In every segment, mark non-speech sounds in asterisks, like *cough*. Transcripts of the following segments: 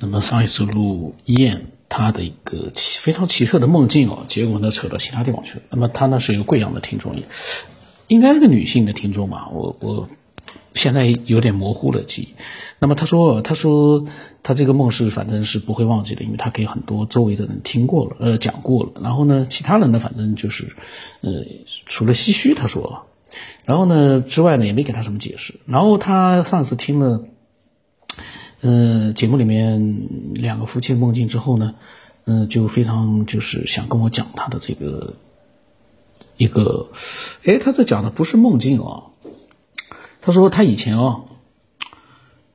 那么上一次录燕他的一个奇非常奇特的梦境哦，结果呢扯到其他地方去了。那么他呢是一个贵阳的听众，应该是个女性的听众吧？我我现在有点模糊了记忆。那么他说，他说他这个梦是反正是不会忘记的，因为他给很多周围的人听过了，呃讲过了。然后呢，其他人呢反正就是，呃除了唏嘘，他说，然后呢之外呢也没给他什么解释。然后他上次听了。嗯，节目里面两个夫妻梦境之后呢，嗯，就非常就是想跟我讲他的这个一个，哎，他这讲的不是梦境啊，他说他以前啊，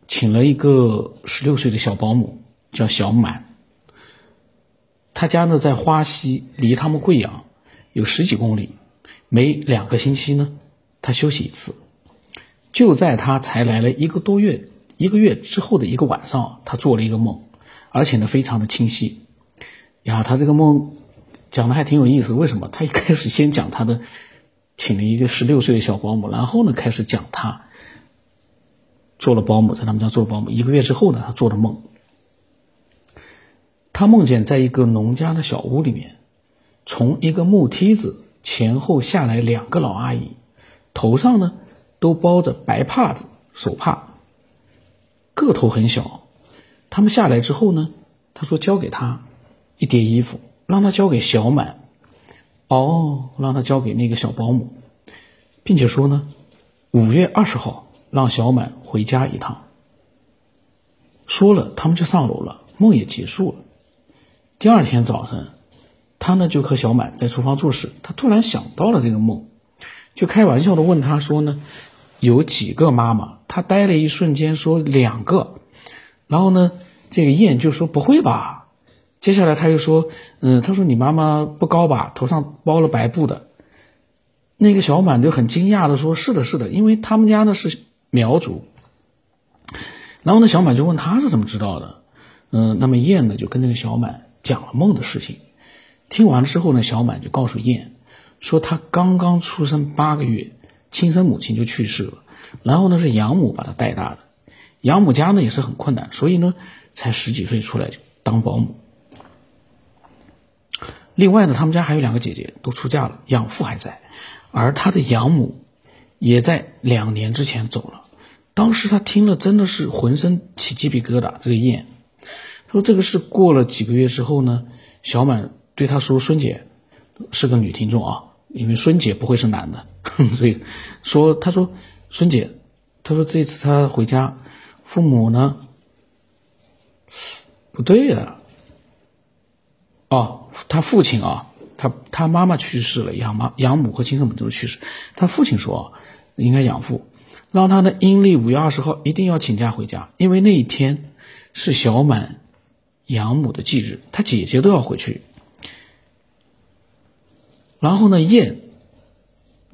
请了一个十六岁的小保姆叫小满，他家呢在花溪，离他们贵阳有十几公里，每两个星期呢，他休息一次，就在他才来了一个多月。一个月之后的一个晚上，他做了一个梦，而且呢非常的清晰。呀，他这个梦讲的还挺有意思。为什么？他一开始先讲他的请了一个十六岁的小保姆，然后呢开始讲他做了保姆，在他们家做了保姆。一个月之后呢，他做的梦，他梦见在一个农家的小屋里面，从一个木梯子前后下来两个老阿姨，头上呢都包着白帕子手帕。个头很小，他们下来之后呢，他说交给他一叠衣服，让他交给小满，哦，让他交给那个小保姆，并且说呢，五月二十号让小满回家一趟。说了，他们就上楼了，梦也结束了。第二天早晨，他呢就和小满在厨房做事，他突然想到了这个梦，就开玩笑的问他说呢。有几个妈妈？他呆了一瞬间，说两个。然后呢，这个燕就说不会吧。接下来他又说，嗯，他说你妈妈不高吧，头上包了白布的。那个小满就很惊讶的说，是的，是的，因为他们家呢是苗族。然后呢，小满就问他是怎么知道的？嗯，那么燕呢就跟那个小满讲了梦的事情。听完了之后呢，小满就告诉燕说，他刚刚出生八个月。亲生母亲就去世了，然后呢是养母把他带大的，养母家呢也是很困难，所以呢才十几岁出来当保姆。另外呢，他们家还有两个姐姐都出嫁了，养父还在，而他的养母也在两年之前走了。当时他听了真的是浑身起鸡皮疙瘩。这个燕，他说这个事过了几个月之后呢，小满对他说：“孙姐是个女听众啊，因为孙姐不会是男的。” *laughs* 所以说，他说孙姐，他说这次他回家，父母呢？不对呀。哦，他父亲啊，他他妈妈去世了，养妈养母和亲生母都去世。他父亲说，应该养父，让他的阴历五月二十号一定要请假回家，因为那一天是小满养母的忌日，他姐姐都要回去。然后呢，燕。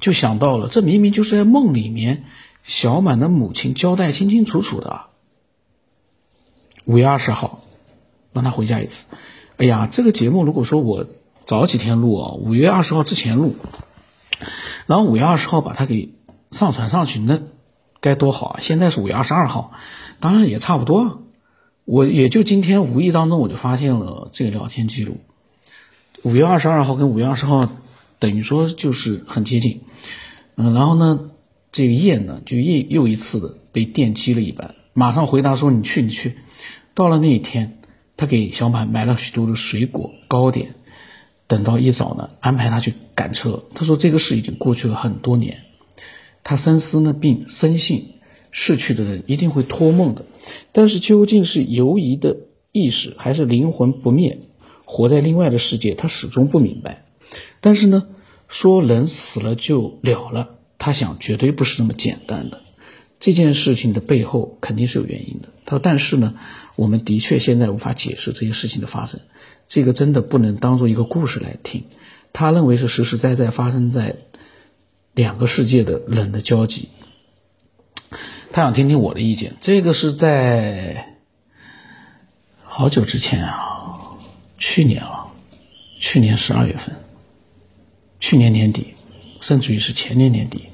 就想到了，这明明就是在梦里面，小满的母亲交代清清楚楚的。五月二十号，让他回家一次。哎呀，这个节目如果说我早几天录啊，五月二十号之前录，然后五月二十号把它给上传上去，那该多好啊！现在是五月二十二号，当然也差不多。我也就今天无意当中我就发现了这个聊天记录，五月二十二号跟五月二十号等于说就是很接近。嗯，然后呢，这个燕呢，就又又一次的被电击了一般，马上回答说：“你去，你去。”到了那一天，他给小满买了许多的水果糕点，等到一早呢，安排他去赶车。他说：“这个事已经过去了很多年。”他深思呢，并深信逝去的人一定会托梦的，但是究竟是游移的意识，还是灵魂不灭，活在另外的世界，他始终不明白。但是呢。说人死了就了了，他想绝对不是那么简单的。这件事情的背后肯定是有原因的。他说：“但是呢，我们的确现在无法解释这些事情的发生，这个真的不能当做一个故事来听。他认为是实实在在发生在两个世界的人的交集。他想听听我的意见。这个是在好久之前啊，去年啊，去年十二月份。”去年年底，甚至于是前年年底，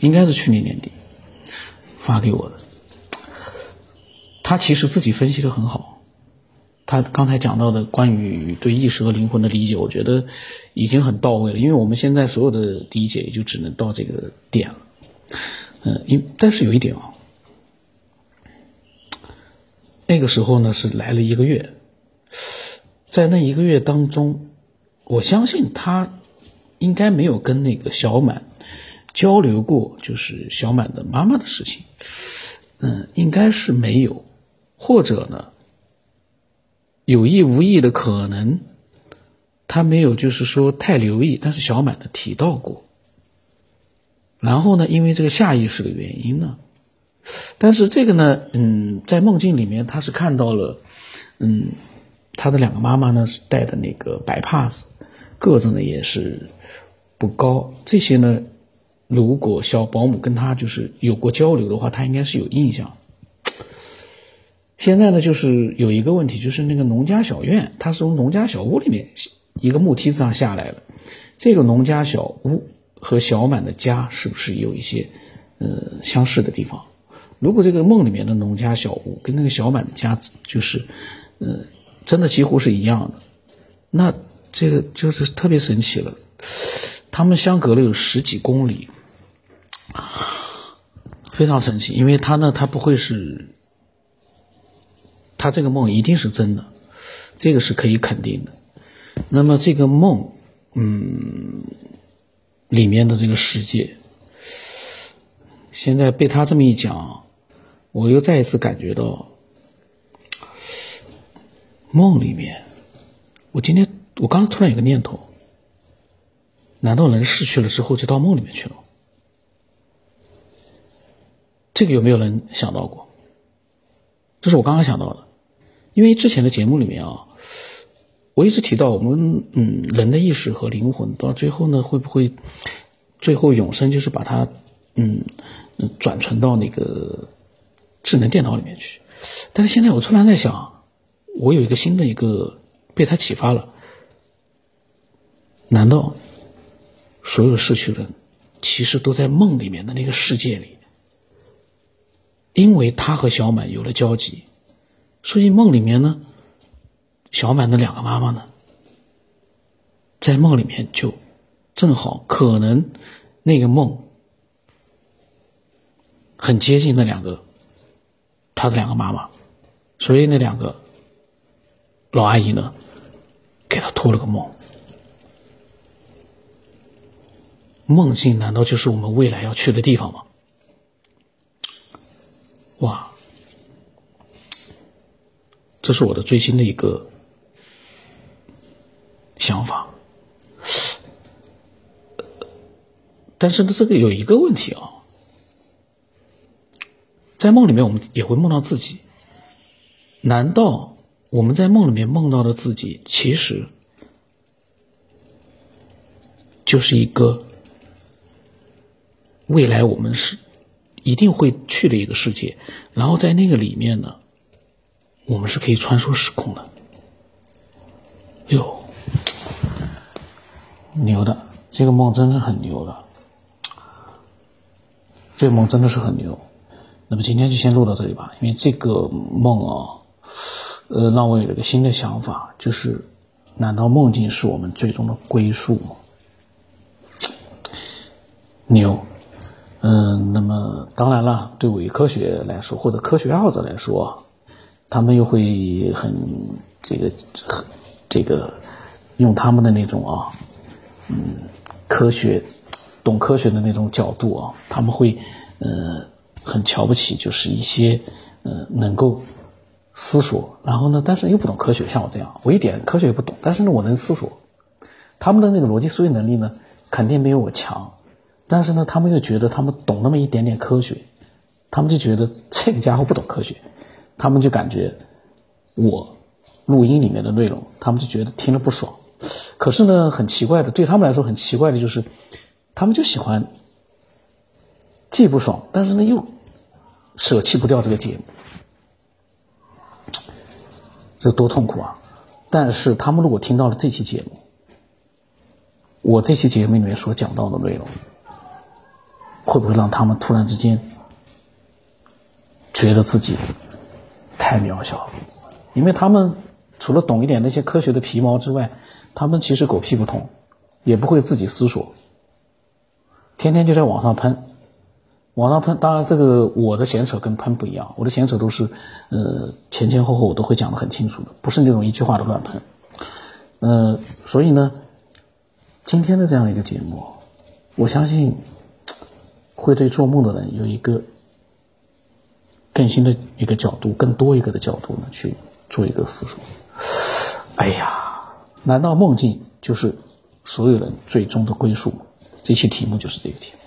应该是去年年底发给我的。他其实自己分析的很好。他刚才讲到的关于对意识和灵魂的理解，我觉得已经很到位了。因为我们现在所有的理解也就只能到这个点了。嗯，因但是有一点啊，那个时候呢是来了一个月，在那一个月当中，我相信他应该没有跟那个小满交流过，就是小满的妈妈的事情。嗯，应该是没有，或者呢？有意无意的可能，他没有就是说太留意，但是小满的提到过。然后呢，因为这个下意识的原因呢，但是这个呢，嗯，在梦境里面他是看到了，嗯，他的两个妈妈呢是戴的那个白帕子，个子呢也是不高。这些呢，如果小保姆跟他就是有过交流的话，他应该是有印象。现在呢，就是有一个问题，就是那个农家小院，它是从农家小屋里面一个木梯子上下来了。这个农家小屋和小满的家是不是有一些呃相似的地方？如果这个梦里面的农家小屋跟那个小满的家就是呃真的几乎是一样的，那这个就是特别神奇了。他们相隔了有十几公里，非常神奇，因为他呢，他不会是。他这个梦一定是真的，这个是可以肯定的。那么这个梦，嗯，里面的这个世界，现在被他这么一讲，我又再一次感觉到，梦里面，我今天我刚才突然有个念头，难道人逝去了之后就到梦里面去了？这个有没有人想到过？这是我刚刚想到的。因为之前的节目里面啊，我一直提到我们嗯人的意识和灵魂到最后呢会不会最后永生就是把它嗯转存到那个智能电脑里面去？但是现在我突然在想，我有一个新的一个被他启发了，难道所有逝去的人其实都在梦里面的那个世界里？因为他和小满有了交集。所以梦里面呢，小满的两个妈妈呢，在梦里面就正好可能那个梦很接近那两个他的两个妈妈，所以那两个老阿姨呢给他托了个梦，梦境难道就是我们未来要去的地方吗？哇！这是我的最新的一个想法，但是呢，这个有一个问题啊，在梦里面我们也会梦到自己，难道我们在梦里面梦到的自己，其实就是一个未来我们是一定会去的一个世界，然后在那个里面呢？我们是可以穿梭时空的，哟，牛的，这个梦真是很牛的，这个梦真的是很牛。那么今天就先录到这里吧，因为这个梦啊，呃，让我有了个新的想法，就是，难道梦境是我们最终的归宿吗？牛，嗯，那么当然了，对伪科学来说，或者科学爱好者来说。他们又会很这个很这个用他们的那种啊，嗯，科学懂科学的那种角度啊，他们会呃很瞧不起，就是一些呃能够思索，然后呢，但是又不懂科学，像我这样，我一点科学也不懂，但是呢，我能思索。他们的那个逻辑思维能力呢，肯定没有我强，但是呢，他们又觉得他们懂那么一点点科学，他们就觉得这个家伙不懂科学。他们就感觉我录音里面的内容，他们就觉得听了不爽。可是呢，很奇怪的，对他们来说很奇怪的就是，他们就喜欢既不爽，但是呢又舍弃不掉这个节目，这多痛苦啊！但是他们如果听到了这期节目，我这期节目里面所讲到的内容，会不会让他们突然之间觉得自己？太渺小了，因为他们除了懂一点那些科学的皮毛之外，他们其实狗屁不通，也不会自己思索，天天就在网上喷，网上喷。当然，这个我的闲扯跟喷不一样，我的闲扯都是，呃，前前后后我都会讲得很清楚的，不是那种一句话的乱喷。呃，所以呢，今天的这样一个节目，我相信会对做梦的人有一个。更新的一个角度，更多一个的角度呢，去做一个思索。哎呀，难道梦境就是所有人最终的归宿？这期题目就是这个题目。